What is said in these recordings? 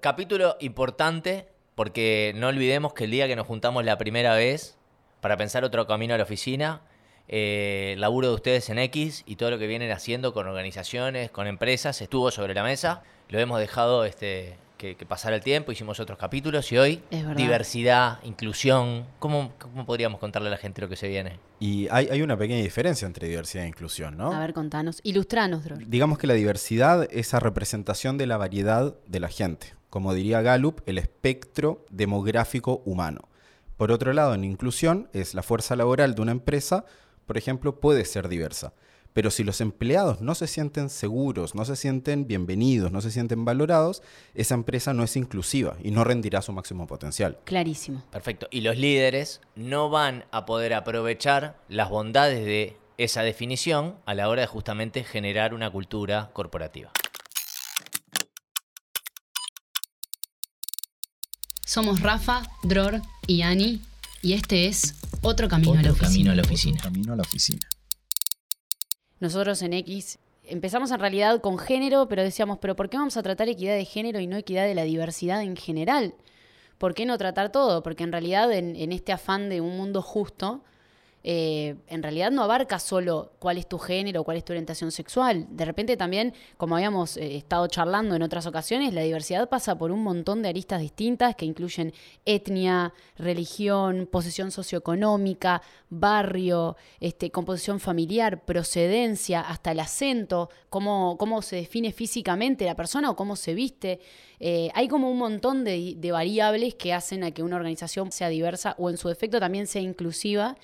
Capítulo importante porque no olvidemos que el día que nos juntamos la primera vez para pensar otro camino a la oficina, eh, el laburo de ustedes en X y todo lo que vienen haciendo con organizaciones, con empresas, estuvo sobre la mesa. Lo hemos dejado este, que, pasar el tiempo, hicimos otros capítulos y hoy diversidad, inclusión. ¿Cómo, ¿Cómo, podríamos contarle a la gente lo que se viene? Y hay, hay, una pequeña diferencia entre diversidad e inclusión, ¿no? A ver, contanos, ilustranos, Digamos que la diversidad es esa representación de la variedad de la gente, como diría Gallup, el espectro demográfico humano. Por otro lado, en inclusión es la fuerza laboral de una empresa, por ejemplo, puede ser diversa. Pero si los empleados no se sienten seguros, no se sienten bienvenidos, no se sienten valorados, esa empresa no es inclusiva y no rendirá su máximo potencial. Clarísimo. Perfecto. Y los líderes no van a poder aprovechar las bondades de esa definición a la hora de justamente generar una cultura corporativa. Somos Rafa, Dror y Ani y este es Otro Camino, a, la camino a la Oficina. camino a la Oficina. Nosotros en X empezamos en realidad con género, pero decíamos, pero ¿por qué vamos a tratar equidad de género y no equidad de la diversidad en general? ¿Por qué no tratar todo? Porque en realidad en, en este afán de un mundo justo, eh, en realidad no abarca solo cuál es tu género, cuál es tu orientación sexual. De repente también, como habíamos eh, estado charlando en otras ocasiones, la diversidad pasa por un montón de aristas distintas que incluyen etnia, religión, posición socioeconómica, barrio, este, composición familiar, procedencia, hasta el acento, cómo, cómo se define físicamente la persona o cómo se viste. Eh, hay como un montón de, variables que hacen a que una organización sea diversa o en su defecto también sea inclusiva.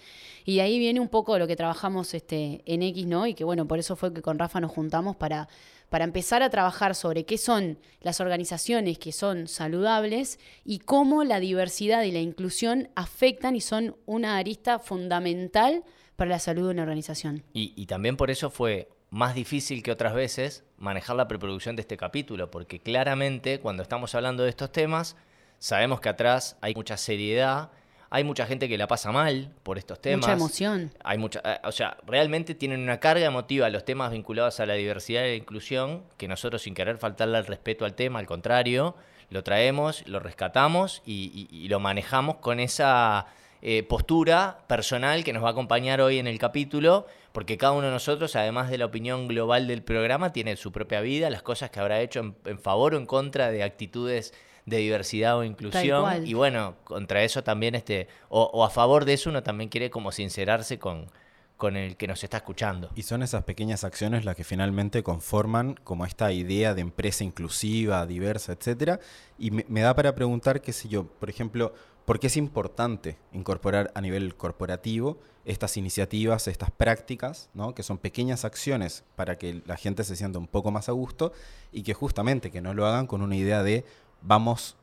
Y ahí viene un poco lo que trabajamos este, en X, ¿no? Y que bueno, por eso fue que con Rafa nos juntamos para, para empezar a trabajar sobre qué son las organizaciones que son saludables y cómo la diversidad y la inclusión afectan y son una arista fundamental para la salud de una organización. Y también por eso fue más difícil que otras veces manejar la preproducción de este capítulo, porque claramente cuando estamos hablando de estos temas, sabemos que atrás hay mucha seriedad hay mucha gente que la pasa mal por estos temas. Mucha emoción. Hay mucha, eh, o sea, realmente tienen una carga emotiva los temas vinculados a la diversidad y la inclusión, que nosotros sin querer faltarle el respeto al tema, al contrario, lo traemos, lo rescatamos y, lo manejamos con esa eh, postura personal que nos va a acompañar hoy en el capítulo, porque cada uno de nosotros, además de la opinión global del programa, tiene su propia vida, las cosas que habrá hecho en favor o en contra de actitudes de diversidad o inclusión. Y bueno, contra eso también, este, o, a favor de eso, uno también quiere como sincerarse con, con el que nos está escuchando. Y son esas pequeñas acciones las que finalmente conforman como esta idea de empresa inclusiva, diversa, etcétera. Y me, me, da para preguntar, qué sé yo, por ejemplo, ¿por qué es importante incorporar a nivel corporativo estas iniciativas, estas prácticas, ¿no? que son pequeñas acciones para que la gente se sienta un poco más a gusto y que justamente que no lo hagan con una idea de vamos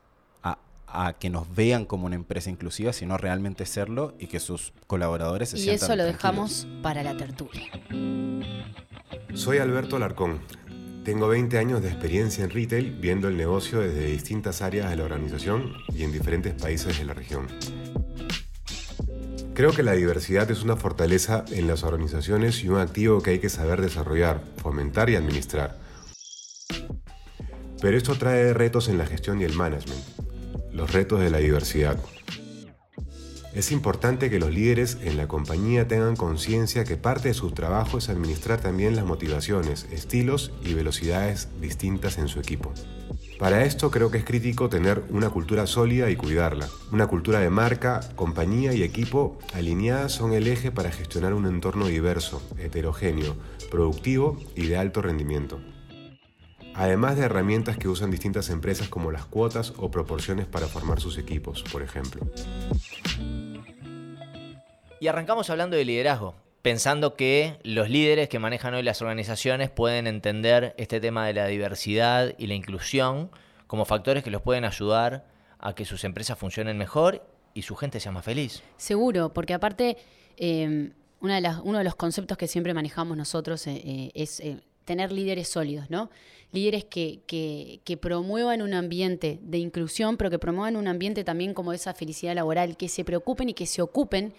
a, que nos vean como una empresa inclusiva, sino realmente serlo y que sus colaboradores se sientan Y eso lo dejamos para la tertulia. Soy Alberto Alarcón. Tengo 20 años de experiencia en retail viendo el negocio desde distintas áreas de la organización y en diferentes países de la región. Creo que la diversidad es una fortaleza en las organizaciones y un activo que hay que saber desarrollar, fomentar y administrar. Pero esto trae retos en la gestión y el management, los retos de la diversidad. Es importante que los líderes en la compañía tengan conciencia que parte de su trabajo es administrar también las motivaciones, estilos y velocidades distintas en su equipo. Para esto creo que es crítico tener una cultura sólida y cuidarla. Una cultura de marca, compañía y equipo alineadas son el eje para gestionar un entorno diverso, heterogéneo, productivo y de alto rendimiento además de herramientas que usan distintas empresas como las cuotas o proporciones para formar sus equipos, por ejemplo. Y arrancamos hablando de liderazgo, pensando que los líderes que manejan hoy las organizaciones pueden entender este tema de la diversidad y la inclusión como factores que los pueden ayudar a que sus empresas funcionen mejor y su gente sea más feliz. Seguro, porque aparte, eh, de uno de los conceptos que siempre manejamos nosotros eh, eh, es tener líderes sólidos, ¿no? Líderes que, que, promuevan un ambiente de inclusión, pero que promuevan un ambiente también como esa felicidad laboral, que se preocupen y que se ocupen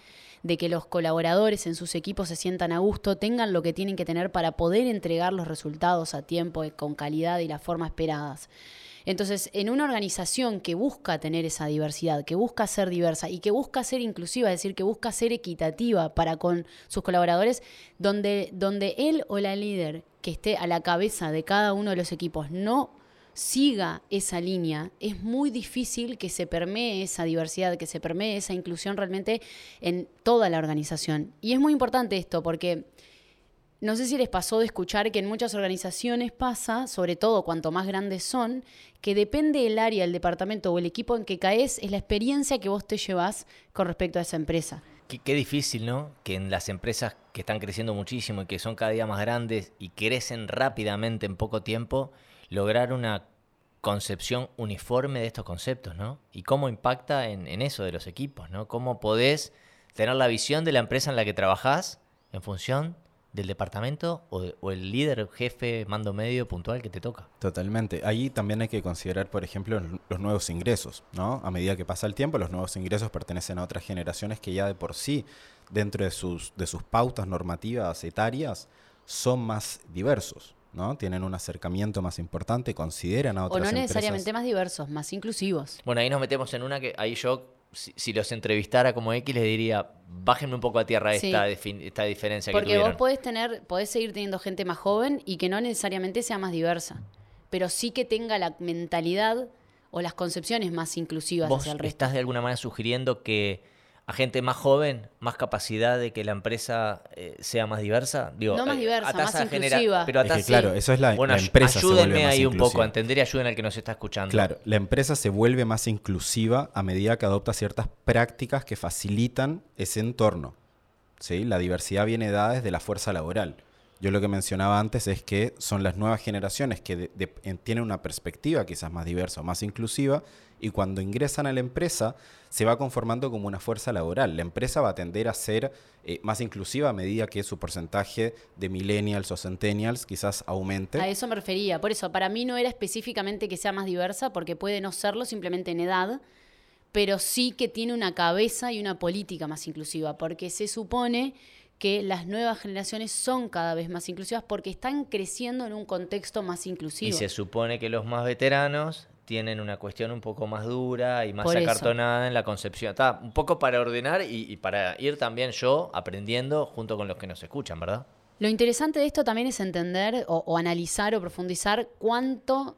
de que los colaboradores en sus equipos se sientan a gusto, tengan lo que tienen que tener para poder entregar los resultados a tiempo, con calidad y la forma esperadas. Entonces, en una organización que busca tener esa diversidad, que busca ser diversa y que busca ser inclusiva, es decir, que busca ser equitativa para con sus colaboradores, donde, donde él o la líder que esté a la cabeza de cada uno de los equipos no siga esa línea, es muy difícil que se permee esa diversidad, que se permee esa inclusión realmente en toda la organización. Y es muy importante esto porque no sé si les pasó de escuchar que en muchas organizaciones pasa, sobre todo cuanto más grandes son, que depende del área, el departamento o el equipo en que caes, es la experiencia que vos te llevas con respecto a esa empresa. Qué, qué, difícil, ¿no? Que en las empresas que están creciendo muchísimo y que son cada día más grandes y crecen rápidamente en poco tiempo, lograr una concepción uniforme de estos conceptos, ¿no? Y cómo impacta en, eso de los equipos, ¿no? Cómo podés tener la visión de la empresa en la que trabajás en función del departamento o, de, o, el líder, jefe, mando medio puntual que te toca. Totalmente. Ahí también hay que considerar, por ejemplo, los nuevos ingresos, ¿no? A medida que pasa el tiempo, los nuevos ingresos pertenecen a otras generaciones que ya de por sí, dentro de sus, de sus pautas normativas etarias, son más diversos. ¿No? Tienen un acercamiento más importante, consideran a otras O no empresas. necesariamente más diversos, más inclusivos. Bueno, ahí nos metemos en una que ahí yo, si, si los entrevistara como X, les diría, bájenme un poco a tierra Sí. esta, diferencia Porque que tuvieron. vos podés tener, podés seguir teniendo gente más joven y que no necesariamente sea más diversa, pero sí que tenga la mentalidad o las concepciones más inclusivas ¿Vos hacia el resto. estás de alguna manera sugiriendo que a gente más joven, más capacidad de que la empresa eh, sea más diversa? Digo, No más eh, diversa, a más tasa genera- inclusiva. pero a Es que tasa- claro, eso es la- bueno, la empresa se Ayúdenme vuelve más ahí un poco inclusiva. a entender y ayuden al que nos está escuchando. Claro, la empresa se vuelve más inclusiva a medida que adopta ciertas prácticas que facilitan ese entorno. ¿sí? La diversidad viene dada desde la fuerza laboral. Yo lo que mencionaba antes es que son las nuevas generaciones que tienen una perspectiva quizás más diversa o más inclusiva y cuando ingresan a la empresa se va conformando como una fuerza laboral. La empresa va a tender a ser eh, más inclusiva a medida que su porcentaje de millennials o centennials quizás aumente. A eso me refería. Por eso, para mí no era específicamente que sea más diversa, porque puede no serlo simplemente en edad, pero sí que tiene una cabeza y una política más inclusiva, porque se supone que las nuevas generaciones son cada vez más inclusivas porque están creciendo en un contexto más Y inclusivo. se supone que los más veteranos tienen una cuestión un poco más dura y más Por eso. acartonada en la concepción. Está un poco para ordenar y, y para ir también yo aprendiendo junto con los que nos escuchan, ¿verdad? Lo interesante de esto también es entender o, o analizar o profundizar cuánto,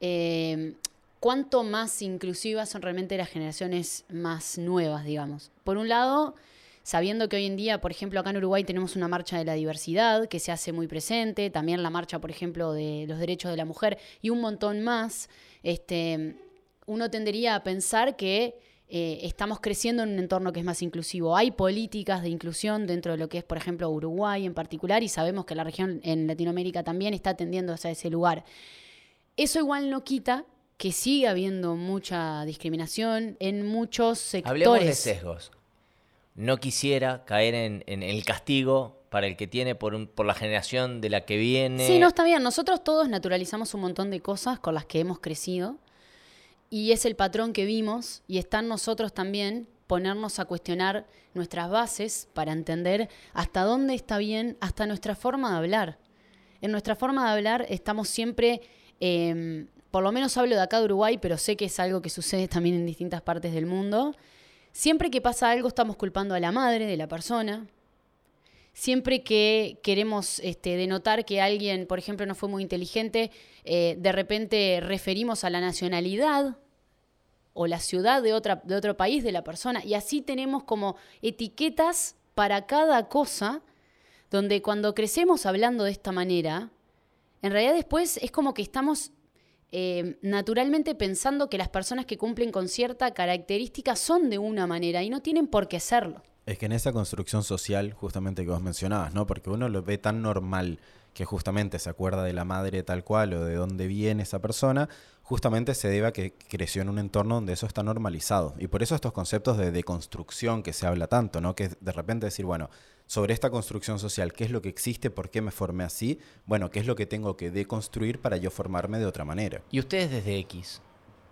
eh, cuánto más inclusivas son realmente las generaciones más nuevas, digamos. Por un lado, sabiendo que hoy en día, por ejemplo, acá en Uruguay tenemos una marcha de la diversidad que se hace muy presente, también la marcha, por ejemplo, de los derechos de la mujer y un montón más, este, uno tendería a pensar que eh, estamos creciendo en un entorno que es más inclusivo. Hay políticas de inclusión dentro de lo que es, por ejemplo, Uruguay en particular, y sabemos que la región en Latinoamérica también está tendiendo hacia ese lugar. Eso igual no quita que sigue habiendo mucha discriminación en muchos sectores. Hablemos de sesgos. No quisiera caer en, el castigo para el que tiene por, un- por la generación de la que viene. Sí, no está bien. Nosotros todos naturalizamos un montón de cosas con las que hemos crecido y es el patrón que vimos y está en nosotros también ponernos a cuestionar nuestras bases para entender hasta dónde está bien, hasta nuestra forma de hablar. En nuestra forma de hablar estamos siempre, eh, por lo menos hablo de acá de Uruguay, pero sé que es algo que sucede también en distintas partes del mundo. Siempre que pasa algo estamos culpando a la madre de la persona, Siempre que queremos este, denotar que alguien, por ejemplo, no fue muy inteligente, eh, de repente referimos a la nacionalidad o la ciudad de, de otro país de la persona. Y así tenemos como etiquetas para cada cosa, donde cuando crecemos hablando de esta manera, en realidad después es como que estamos eh, naturalmente pensando que las personas que cumplen con cierta característica son de una manera y no tienen por qué serlo. Es que en esa construcción social, justamente que vos mencionabas, ¿no? Porque uno lo ve tan normal que justamente se acuerda de la madre tal cual o de dónde viene esa persona, justamente se debe a que creció en un entorno donde eso está normalizado. Y por eso estos conceptos de deconstrucción que se habla tanto, ¿no? Que de repente decir, bueno, sobre esta construcción social, ¿qué es lo que existe? ¿Por qué me formé así? Bueno, ¿qué es lo que tengo que deconstruir para yo formarme de otra manera? Y ustedes desde X,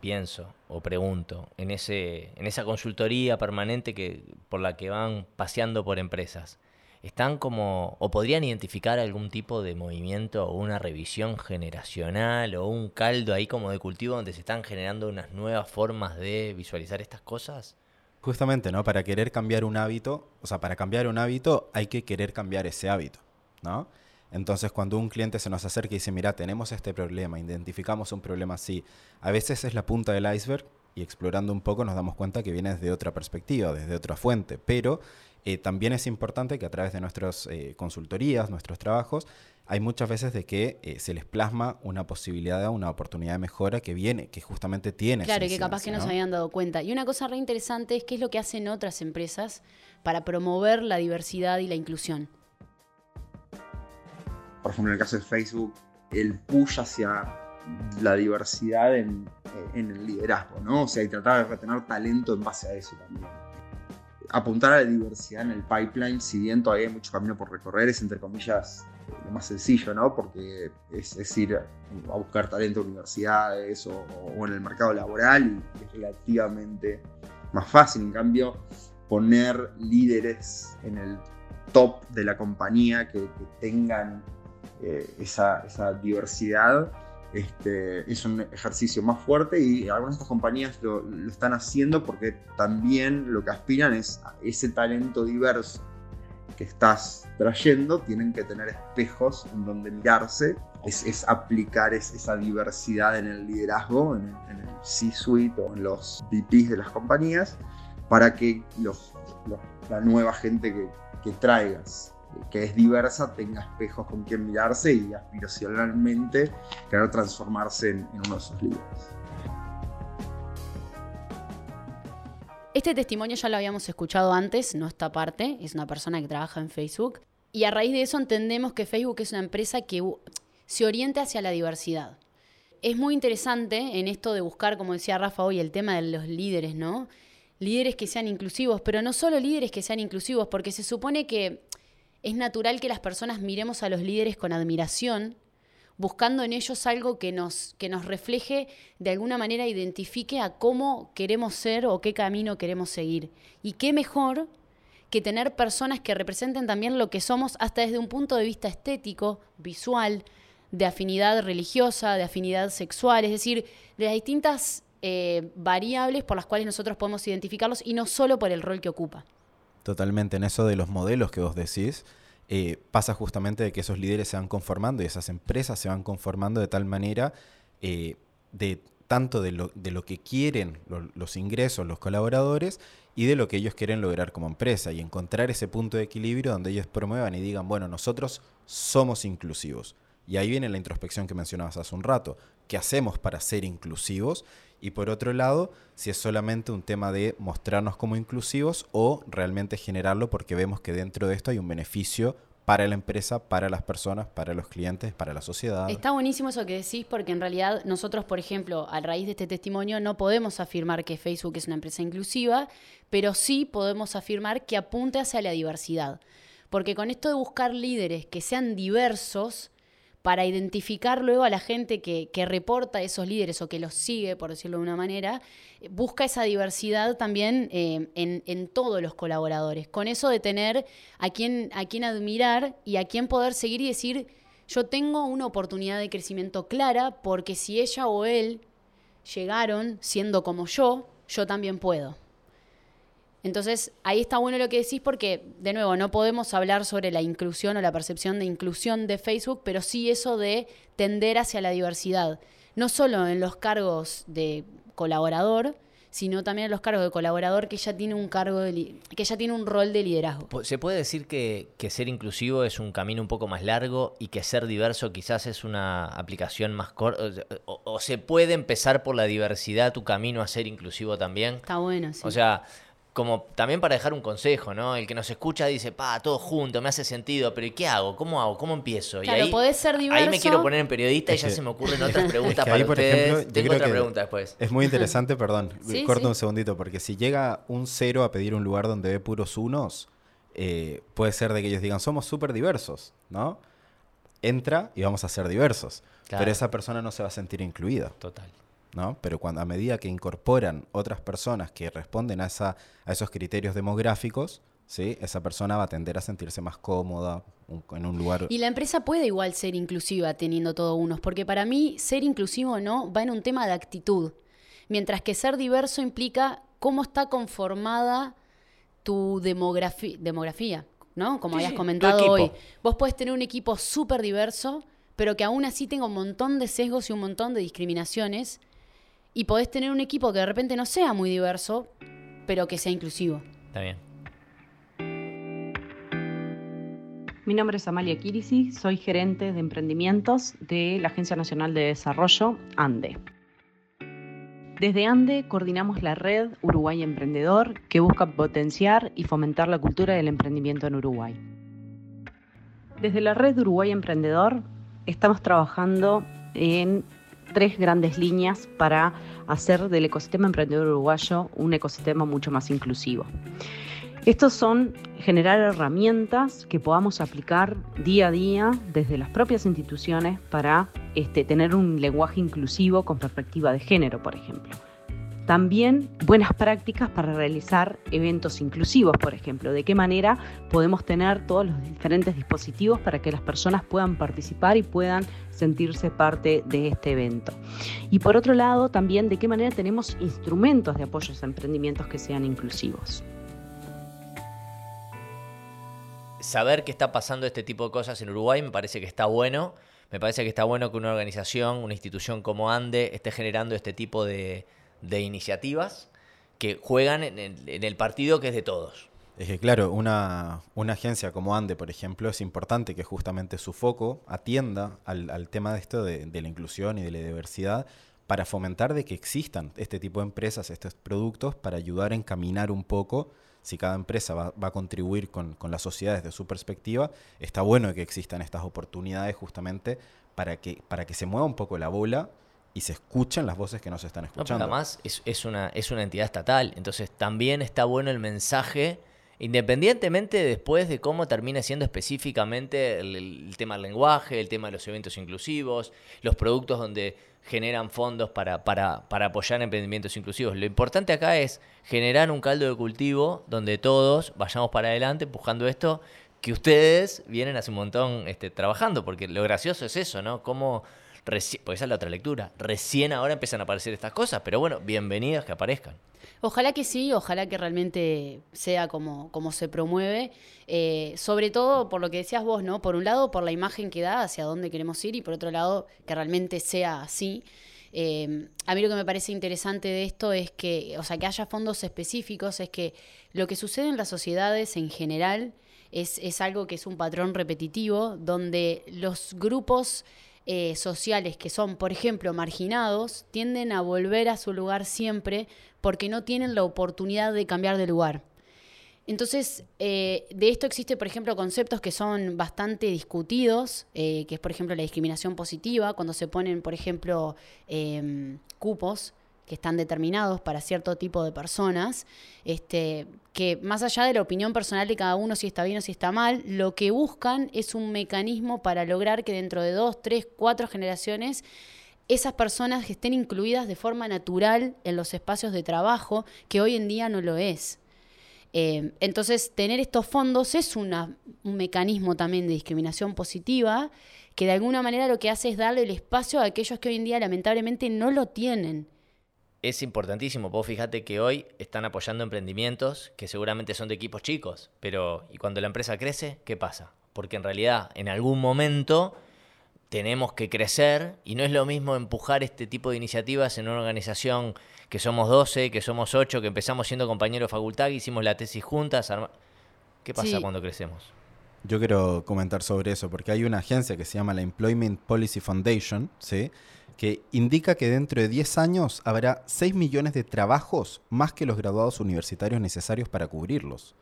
pienso o pregunto, en, ese, en esa consultoría permanente que, por la que van paseando por empresas, están como, o podrían identificar algún tipo de movimiento o una revisión generacional o un caldo ahí como de cultivo donde se están generando unas nuevas formas de visualizar estas cosas? Justamente, ¿no? Para querer cambiar un hábito, o sea, para cambiar un hábito hay que querer cambiar ese hábito, ¿no? Entonces, cuando un cliente se nos acerca y dice, mira, tenemos este problema, identificamos un problema así, a veces es la punta del iceberg y explorando un poco nos damos cuenta que viene desde otra perspectiva, desde otra fuente, pero eh, también es importante que a través de nuestras eh, consultorías, nuestros trabajos, hay muchas veces de que eh, se les plasma una posibilidad, una oportunidad de mejora que viene, que justamente tiene. Claro, y que capaz que no, se habían dado cuenta. Y una cosa re interesante es qué es lo que hacen otras empresas para promover la diversidad y la inclusión. Por ejemplo, en el caso de Facebook, el push hacia la diversidad en, en el liderazgo, ¿no? O sea, y tratar de retener talento en base a eso también apuntar a la diversidad en el pipeline, si bien todavía hay mucho camino por recorrer, es entre comillas lo más sencillo, ¿no? Porque es, ir a buscar talento en universidades o, en el mercado laboral y es relativamente más fácil. En cambio, poner líderes en el top de la compañía que, tengan eh, esa diversidad este, es un ejercicio más fuerte y algunas de estas compañías lo, están haciendo porque también lo que aspiran es a ese talento diverso que estás trayendo, tienen que tener espejos en donde mirarse, es, aplicar esa diversidad en el liderazgo, en, el C-suite o en los VPs de las compañías, para que la nueva gente que, que traigas que es diversa tenga espejos con quien mirarse y aspiracionalmente querer transformarse en, uno de esos líderes. Este testimonio ya lo habíamos escuchado antes, no esta parte, es una persona que trabaja en Facebook. Y a raíz de eso entendemos que Facebook es una empresa que se orienta hacia la diversidad. Es muy interesante en esto de buscar, como decía Rafa hoy, el tema de los líderes, ¿no? Líderes que sean inclusivos, pero no solo líderes que sean inclusivos, porque se supone que es natural que las personas miremos a los líderes con admiración, buscando en ellos algo que nos, que nos refleje, de alguna manera identifique a cómo queremos ser o qué camino queremos seguir. Y qué mejor que tener personas que representen también lo que somos hasta desde un punto de vista estético, visual, de afinidad religiosa, de afinidad sexual, es decir, de las distintas eh, variables por las cuales nosotros podemos identificarlos y no solo por el rol que ocupa. Totalmente, en eso de los modelos que vos decís, eh, pasa justamente de que esos líderes se van conformando y esas empresas se van conformando de tal manera eh, de tanto de lo, de lo que quieren los ingresos, los colaboradores, y de lo que ellos quieren lograr como empresa, y encontrar ese punto de equilibrio donde ellos promuevan y digan, bueno, nosotros somos inclusivos. Y ahí viene la introspección que mencionabas hace un rato. ¿Qué hacemos para ser inclusivos? Y por otro lado, si es solamente un tema de mostrarnos como inclusivos o realmente generarlo porque vemos que dentro de esto hay un beneficio para la empresa, para las personas, para los clientes, para la sociedad. Está buenísimo eso que decís porque en realidad nosotros, por ejemplo, a raíz de este testimonio no podemos afirmar que Facebook es una empresa inclusiva, pero sí podemos afirmar que apunte hacia la diversidad. Porque con esto de buscar líderes que sean diversos, para identificar luego a la gente que, reporta a esos líderes o que los sigue, por decirlo de una manera, busca esa diversidad también eh, en, todos los colaboradores, con eso de tener a quien, a quien admirar y a quien poder seguir y decir, yo tengo una oportunidad de crecimiento clara porque si ella o él llegaron siendo como yo, yo también puedo. Entonces, ahí está bueno lo que decís porque, de nuevo, no podemos hablar sobre la inclusión o la percepción de inclusión de Facebook, pero sí eso de tender hacia la diversidad, no solo en los cargos de colaborador, sino también en los cargos de colaborador que ya tiene un cargo que ya tiene un rol de liderazgo. ¿Se puede decir que, ser inclusivo es un camino un poco más largo y que ser diverso quizás es una aplicación más corta? O, o, se puede empezar por la diversidad tu camino a ser inclusivo también? Está bueno, sí. O sea, como también para dejar un consejo, ¿no? El que nos escucha dice, pa, todo junto, me hace sentido, pero ¿y qué hago? ¿Cómo hago? ¿Cómo empiezo? Claro, y ahí, podés ser diverso. Ahí me quiero poner en periodista y ya se me ocurren otras preguntas para por ustedes. Tengo otra pregunta después. Es muy interesante, perdón, corto un segundito, porque si llega un cero a pedir un lugar donde ve puros unos, eh, puede ser de que ellos digan, somos súper diversos, ¿no? Entra y vamos a ser diversos. Pero esa persona no se va a sentir incluida. Total. ¿No? Pero cuando a medida que incorporan otras personas que responden a, esa, a esos criterios demográficos, ¿sí? esa persona va a tender a sentirse más cómoda un- en un lugar... Y la empresa puede igual ser inclusiva teniendo todo unos, porque para mí ser inclusivo o no va en un tema de actitud, mientras que ser diverso implica cómo está conformada tu demografía, ¿no? Como Sí, habías comentado hoy. Vos puedes tener un equipo súper diverso, pero que aún así tenga un montón de sesgos y un montón de discriminaciones, y podés tener un equipo que de repente no sea muy diverso, pero que sea inclusivo. Está bien. Mi nombre es Amalia Kirisi, soy gerente de emprendimientos de la Agencia Nacional de Desarrollo, ANDE. Desde ANDE coordinamos la red Uruguay Emprendedor que busca potenciar y fomentar la cultura del emprendimiento en Uruguay. Desde la red Uruguay Emprendedor estamos trabajando en tres grandes líneas para hacer del ecosistema emprendedor uruguayo un ecosistema mucho más inclusivo. Estos son generar herramientas que podamos aplicar día a día desde las propias instituciones para este, tener un lenguaje inclusivo con perspectiva de género, por ejemplo. También buenas prácticas para realizar eventos inclusivos, por ejemplo. De qué manera podemos tener todos los diferentes dispositivos para que las personas puedan participar y puedan sentirse parte de este evento. Y por otro lado, también de qué manera tenemos instrumentos de apoyo a emprendimientos que sean inclusivos. saber que está pasando este tipo de cosas en Uruguay me parece que está bueno. Me parece que está bueno que una organización, una institución como ANDE esté generando este tipo de, de iniciativas que juegan en el, partido que es de todos. Es que claro, una, una agencia como ANDE, por ejemplo, es importante que justamente su foco atienda al, tema de esto de, la inclusión y de la diversidad para fomentar de que existan este tipo de empresas, estos productos, para ayudar a encaminar un poco si cada empresa va, va a contribuir con, con, la sociedad desde su perspectiva, está bueno que existan estas oportunidades justamente para que, para que se mueva un poco la bola y se escuchen las voces que no se están escuchando. No, además es, es, una, es una entidad estatal, entonces también está bueno el mensaje, independientemente después de cómo termine siendo específicamente el, el tema del lenguaje, el tema de los eventos inclusivos, los productos donde generan fondos para, para, para, apoyar emprendimientos inclusivos. Lo importante acá es generar un caldo de cultivo donde todos vayamos para adelante empujando esto que ustedes vienen hace un montón este, trabajando, porque lo gracioso es eso, ¿no? Como recién, pues esa es la otra lectura, recién ahora empiezan a aparecer estas cosas, pero bueno, bienvenidas que aparezcan. Ojalá que sí, ojalá que realmente sea como, como se promueve, eh, sobre todo por lo que decías vos, ¿no? Por un lado, por la imagen que da hacia dónde queremos ir y por otro lado, que realmente sea así. Eh, a mí lo que me parece interesante de esto es que, o sea, que haya fondos específicos, es que lo que sucede en las sociedades en general es, es algo que es un patrón repetitivo, donde los grupos eh, sociales que son, por ejemplo, marginados, tienden a volver a su lugar siempre porque no tienen la oportunidad de cambiar de lugar. Entonces, eh, de esto existe, por ejemplo, conceptos que son bastante discutidos, eh, que es, por ejemplo, la discriminación positiva, cuando se ponen, por ejemplo, eh, cupos que están determinados para cierto tipo de personas, este, que más allá de la opinión personal de cada uno si está bien o si está mal, lo que buscan es un mecanismo para lograr que dentro de dos, tres, cuatro generaciones esas personas estén incluidas de forma natural en los espacios de trabajo, que hoy en día no lo es. Eh, entonces, tener estos fondos es un mecanismo también de discriminación positiva que de alguna manera lo que hace es darle el espacio a aquellos que hoy en día lamentablemente no lo tienen. Es importantísimo, vos fíjate que hoy están apoyando emprendimientos que seguramente son de equipos chicos, pero ¿y cuando la empresa crece, qué pasa? Porque en realidad en algún momento tenemos que crecer y no es lo mismo empujar este tipo de iniciativas en una organización que somos 12, que somos 8, que empezamos siendo compañeros de facultad, que hicimos la tesis juntas. Arma... ¿Qué pasa sí. cuando crecemos? Yo quiero comentar sobre eso, porque hay una agencia que se llama la Employment Policy Foundation, ¿sí? Que indica que dentro de 10 años habrá 6 millones de trabajos más que los graduados universitarios necesarios para cubrirlos.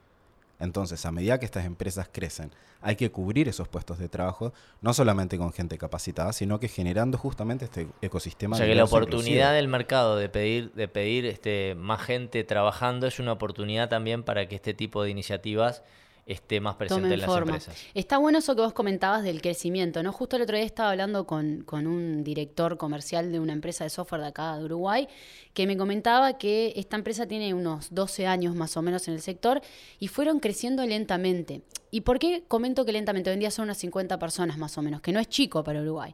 Entonces, a medida que estas empresas crecen, hay que cubrir esos puestos de trabajo, no solamente con gente capacitada, sino que generando justamente este ecosistema. O sea, que la oportunidad del mercado de pedir, de pedir este, más gente trabajando es una oportunidad también para que este tipo de iniciativas esté más presente tomen en las forma. empresas. Está bueno eso que vos comentabas del crecimiento, ¿no? Justo el otro día estaba hablando con, con un director comercial de una empresa de software de acá de Uruguay, que me comentaba que esta empresa tiene unos 12 años más o menos en el sector y fueron creciendo lentamente. ¿Y por qué comento que lentamente? Hoy en día son unas 50 personas más o menos, que no es chico para Uruguay.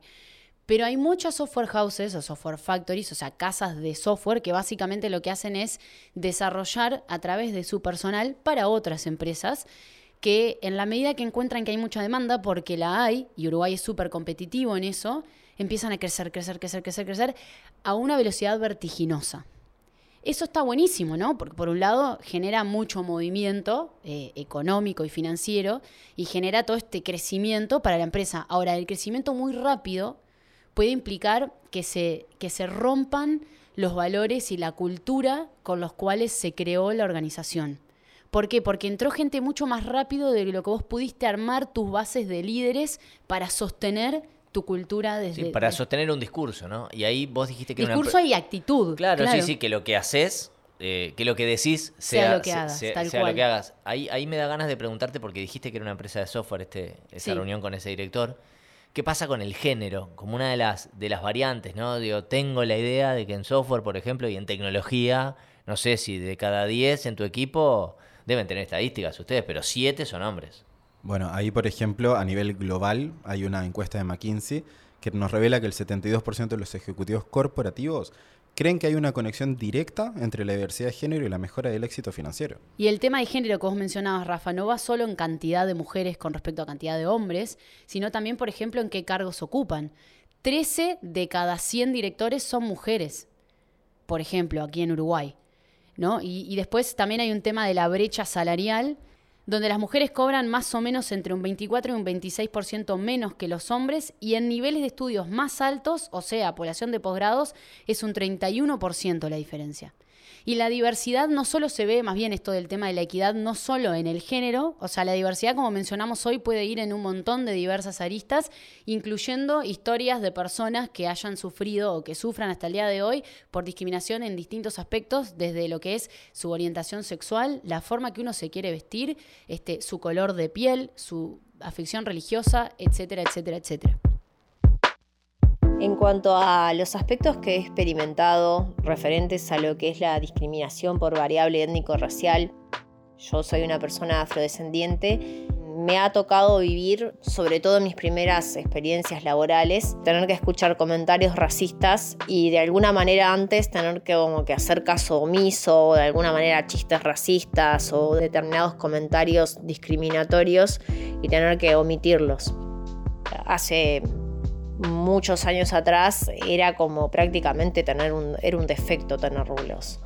Pero hay muchas software houses o software factories, o sea, casas de software que básicamente lo que hacen es desarrollar a través de su personal para otras empresas que en la medida que encuentran que hay mucha demanda, porque la hay, y Uruguay es súper competitivo en eso, empiezan a crecer, crecer, crecer, crecer, crecer a una velocidad vertiginosa. Eso está buenísimo, ¿no? Porque por un lado genera mucho movimiento eh, económico y financiero y genera todo este crecimiento para la empresa. Ahora, el crecimiento muy rápido puede implicar que se, que se rompan los valores y la cultura con los cuales se creó la organización. ¿Por qué? Porque entró gente mucho más rápido de lo que vos pudiste armar tus bases de líderes para sostener tu cultura desde... Sí, para sostener un discurso, ¿no? Y ahí vos dijiste que era una Discurso empre- y actitud. Claro, sí, sí, que lo que haces, eh, que lo que decís Sea sea, lo que hagas, se- tal sea cual. lo que hagas. Ahí, ahí me da ganas de preguntarte, porque dijiste que era una empresa de software este, esa Sí. reunión con ese director. ¿Qué pasa con el género? Como una de las, de las variantes, ¿no? Digo, tengo la idea de que en software, por ejemplo, y en tecnología, no sé si de cada 10 en tu equipo deben tener estadísticas ustedes, pero 7 son hombres. Bueno, ahí por ejemplo, a nivel global, hay una encuesta de McKinsey que nos revela que el 72% de los ejecutivos corporativos creen que hay una conexión directa entre la diversidad de género y la mejora del éxito financiero. Y el tema de género que vos mencionabas, Rafa, no va solo en cantidad de mujeres con respecto a cantidad de hombres, sino también, por ejemplo, en qué cargos ocupan. 13 de cada 100 directores son mujeres, por ejemplo, aquí en Uruguay. ¿No? Y, y después también hay un tema de la brecha salarial, donde las mujeres cobran más o menos entre un 24 y un 26% menos que los hombres, y en niveles de estudios más altos, o sea, población de posgrados, es un 31% la diferencia. Y la diversidad no solo se ve, más bien esto del tema de la equidad, no solo en el género, o sea, la diversidad, como mencionamos hoy, puede ir en un montón de diversas aristas, incluyendo historias de personas que hayan sufrido o que sufran hasta el día de hoy por discriminación en distintos aspectos, desde lo que es su orientación sexual, la forma que uno se quiere vestir, este, su color de piel, su afección religiosa, etcétera, etcétera, etcétera. En cuanto a los aspectos que he experimentado referentes a lo que es la discriminación por variable étnico-racial, yo soy una persona afrodescendiente, me ha tocado vivir, sobre todo en mis primeras experiencias laborales, tener que escuchar comentarios racistas y de alguna manera antes tener que, como que hacer caso omiso, o de alguna manera chistes racistas o determinados comentarios discriminatorios y tener que omitirlos. Hace muchos años atrás era como prácticamente tener un, era un defecto tener rulos.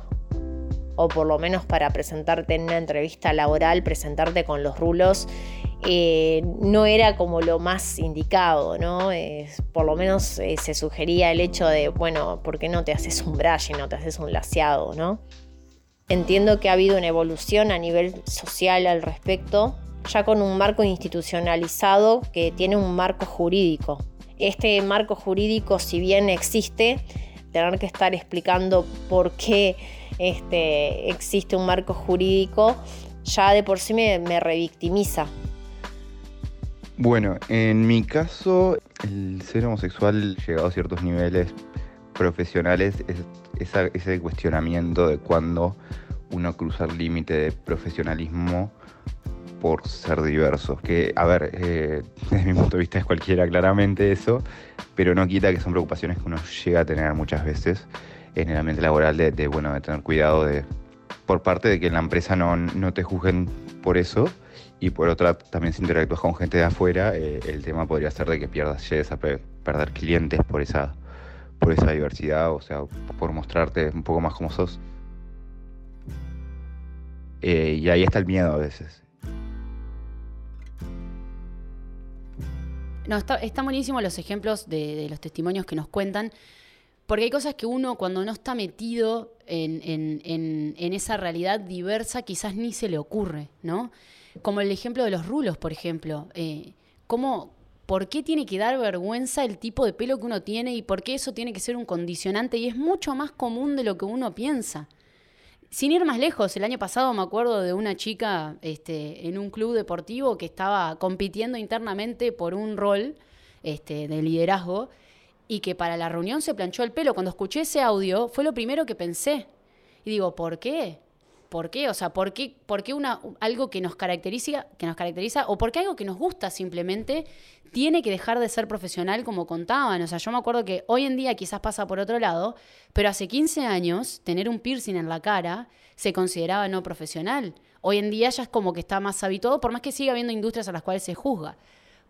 O por lo menos para presentarte en una entrevista laboral, presentarte con los rulos, eh, no era como lo más indicado, ¿no? Eh, por lo menos eh, se sugería el hecho de, bueno, ¿por qué no te haces un y no te haces un laseado, ¿no? Entiendo que ha habido una evolución a nivel social al respecto, ya con un marco institucionalizado que tiene un marco jurídico este marco jurídico, si bien existe, tener que estar explicando por qué este, existe un marco jurídico, ya de por sí me, revictimiza. Bueno, en mi caso, el ser homosexual llegado a ciertos niveles profesionales es ese cuestionamiento de cuando uno cruza el límite de profesionalismo por ser diverso. Que, a ver, eh, desde mi punto de vista es cualquiera claramente eso, pero no quita que son preocupaciones que uno llega a tener muchas veces en el ambiente laboral de, bueno, de tener cuidado de, por parte de que en la empresa no, no te juzguen por eso y por otra también si interactúas con gente de afuera, eh, el tema podría ser de que pierdas, llegues a pe- perder clientes por esa, por esa diversidad, o sea, por mostrarte un poco más como sos. Eh, y ahí está el miedo a veces. No, está, están buenísimos los ejemplos de, los testimonios que nos cuentan, porque hay cosas que uno cuando no está metido en, en- en- en esa realidad diversa quizás ni se le ocurre, ¿no? Como el ejemplo de los rulos, por ejemplo. Eh, ¿cómo, ¿Por qué tiene que dar vergüenza el tipo de pelo que uno tiene y por qué eso tiene que ser un condicionante? Y es mucho más común de lo que uno piensa. Sin ir más lejos, el año pasado me acuerdo de una chica este, en un club deportivo que estaba compitiendo internamente por un rol este, de liderazgo y que para la reunión se planchó el pelo. Cuando escuché ese audio fue lo primero que pensé. Y digo, ¿por qué? ¿Por qué? O sea, ¿por qué, por qué una, algo que nos, caracteriza, que nos caracteriza o por qué algo que nos gusta simplemente tiene que dejar de ser profesional como contaban? O sea, yo me acuerdo que hoy en día quizás pasa por otro lado, pero hace 15 años tener un piercing en la cara se consideraba no profesional. Hoy en día ya es como que está más habituado, por más que siga habiendo industrias a las cuales se juzga.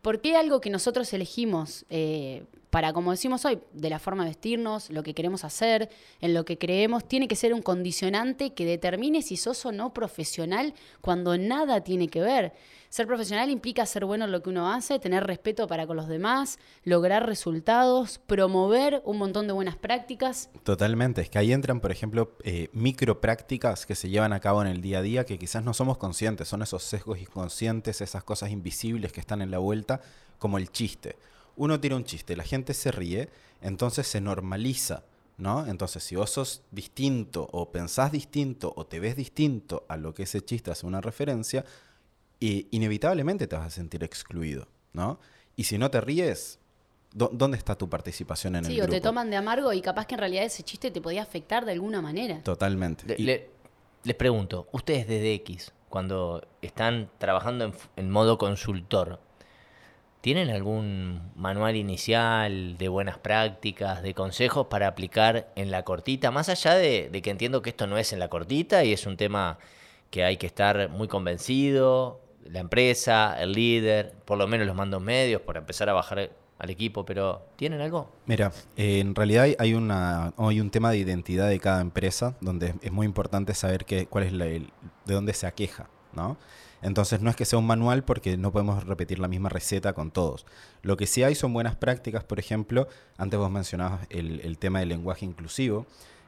¿Por qué algo que nosotros elegimos eh, para, como decimos hoy, de la forma de vestirnos, lo que queremos hacer, en lo que creemos, tiene que ser un condicionante que determine si sos o no profesional cuando nada tiene que ver? Ser profesional implica ser bueno en lo que uno hace, tener respeto para con los demás, lograr resultados, promover un montón de buenas prácticas. Totalmente, es que ahí entran, por ejemplo, eh, micro prácticas que se llevan a cabo en el día a día que quizás no somos conscientes, son esos sesgos inconscientes, esas cosas invisibles que están en la vuelta, como el chiste. Uno tira un chiste, la gente se ríe, entonces se normaliza. ¿No? Entonces, si vos sos distinto o pensás distinto o te ves distinto a lo que ese chiste hace una referencia, y inevitablemente te vas a sentir excluido, ¿no? Y si no te ríes, ¿dónde está tu participación en el grupo? Sí, o te toman de amargo y capaz que en realidad ese chiste te podía afectar de alguna manera. Totalmente. les pregunto, ustedes desde X, cuando están trabajando en, modo consultor, ¿tienen algún manual inicial de buenas prácticas, de consejos para aplicar en la cortita? Más allá de que entiendo que esto no es en la cortita y es un tema que hay que estar muy convencido, la empresa, el líder, por lo menos los mandos medios, para empezar a bajar al equipo, pero ¿tienen algo? Mira, eh, en realidad hay, una, hay un tema de identidad de cada empresa, donde es muy importante saber que, cuál es la, de dónde se aqueja, ¿no? Entonces no es que sea un manual porque no podemos repetir la misma receta con todos. Lo que sí hay son buenas prácticas, por ejemplo, antes vos mencionabas el, tema del lenguaje inclusivo.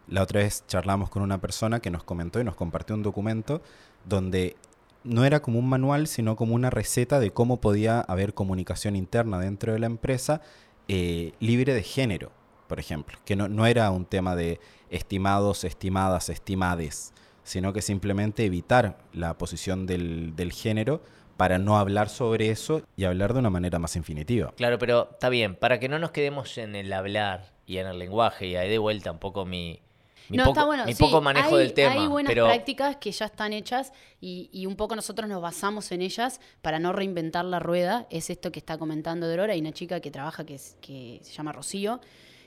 La otra vez charlamos con una persona que nos comentó y nos compartió un documento donde no era como un manual, sino como una receta de cómo podía haber comunicación interna dentro de la empresa eh, libre de género, por ejemplo. Que no, era un tema de estimados, estimadas, estimades, sino que simplemente evitar la posición del, del género para no hablar sobre eso y hablar de una manera más infinitiva. Claro, pero está bien, para que no nos quedemos en el hablar y en el lenguaje, y ahí de vuelta un poco mi, no, poco, está bueno. poco manejo del tema. Hay buenas prácticas que ya están hechas y, un poco nosotros nos basamos en ellas para no reinventar la rueda. Es esto que está comentando Dorora. Hay una chica que trabaja que, que se llama Rocío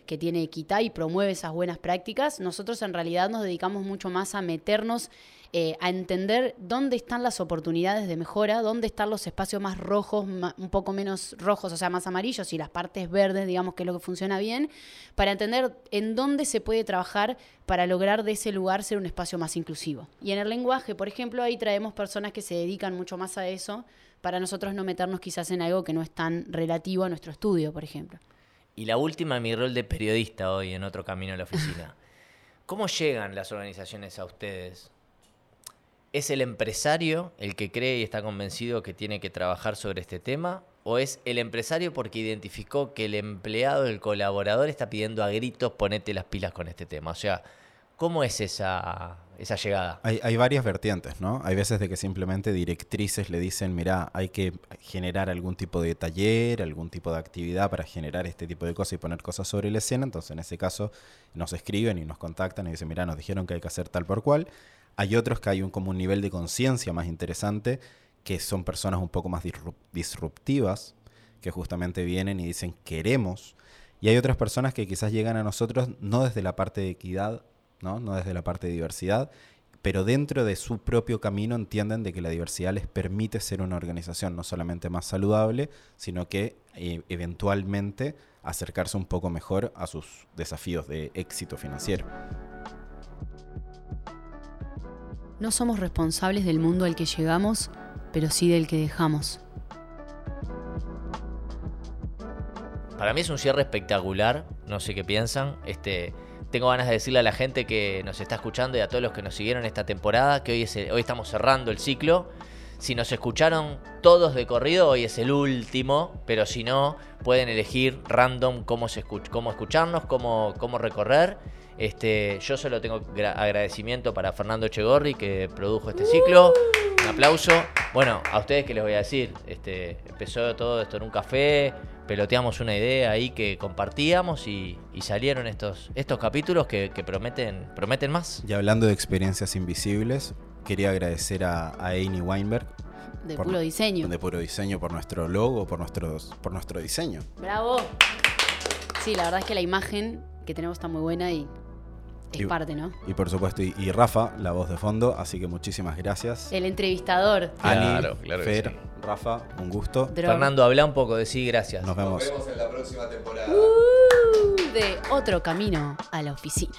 que tiene equidad y promueve esas buenas prácticas. Nosotros en realidad nos dedicamos mucho más a meternos eh, a entender dónde están las oportunidades de mejora, dónde están los espacios más rojos, un poco menos rojos, o sea, más amarillos y las partes verdes, digamos que es lo que funciona bien, para entender en dónde se puede trabajar para lograr de ese lugar ser un espacio más inclusivo. Y en el lenguaje, por ejemplo, ahí traemos personas que se dedican mucho más a eso para nosotros no meternos quizás en algo que no es tan relativo a nuestro estudio, por ejemplo. Y la última, mi rol de periodista hoy en otro camino a la oficina. ¿Cómo llegan las organizaciones a ustedes? ¿Es el empresario el que cree y está convencido que tiene que trabajar sobre este tema? ¿O es el empresario porque identificó que el empleado, el colaborador, está pidiendo a gritos ponete las pilas con este tema? O sea, ¿cómo es esa, esa llegada? Hay, varias vertientes, ¿no? Hay veces de que simplemente directrices le dicen, mira, hay que generar algún tipo de taller, algún tipo de actividad para generar este tipo de cosas y poner cosas sobre la escena. Entonces, en ese caso, nos escriben y nos contactan y dicen, mira, nos dijeron que hay que hacer tal por cual. Hay otros que hay un, como un nivel de conciencia más interesante, que son personas un poco más disruptivas, que justamente vienen y dicen queremos. Y hay otras personas que quizás llegan a nosotros no desde la parte de equidad, no, no desde la parte de diversidad, pero dentro de su propio camino entienden de que la diversidad les permite ser una organización no solamente más saludable, sino que eh, eventualmente acercarse un poco mejor a sus desafíos de éxito financiero. No somos responsables del mundo al que llegamos, pero sí del que dejamos. Para mí es un cierre espectacular, no sé qué piensan. Este, tengo ganas de decirle a la gente que nos está escuchando y a todos los que nos siguieron esta temporada que hoy, hoy estamos cerrando el ciclo. Si nos escucharon todos de corrido, hoy es el último, pero si no, pueden elegir random cómo, se cómo escucharnos, cómo, cómo recorrer. Este, yo solo tengo gra- agradecimiento para Fernando Echegorri que produjo este ciclo. Un aplauso. Bueno, a ustedes que les voy a decir, este, empezó todo esto en un café, peloteamos una idea ahí que compartíamos y, y salieron estos, estos capítulos que, que prometen, prometen más. Y hablando de experiencias invisibles, quería agradecer a, a Amy Weinberg De por- puro diseño. de Puro Diseño por nuestro logo, por, nuestros, por nuestro diseño. Bravo. Sí, la verdad es que la imagen que tenemos está muy buena y es Y- parte, ¿no? Y por supuesto, y, y Rafa, la voz de fondo, así que muchísimas gracias. El entrevistador. Ani, Claro, claro Fer, sí. Rafa, un gusto. Drog, Fernando, habla un poco de sí, gracias. Nos vemos. en la próxima temporada. uh, de otro camino a la oficina.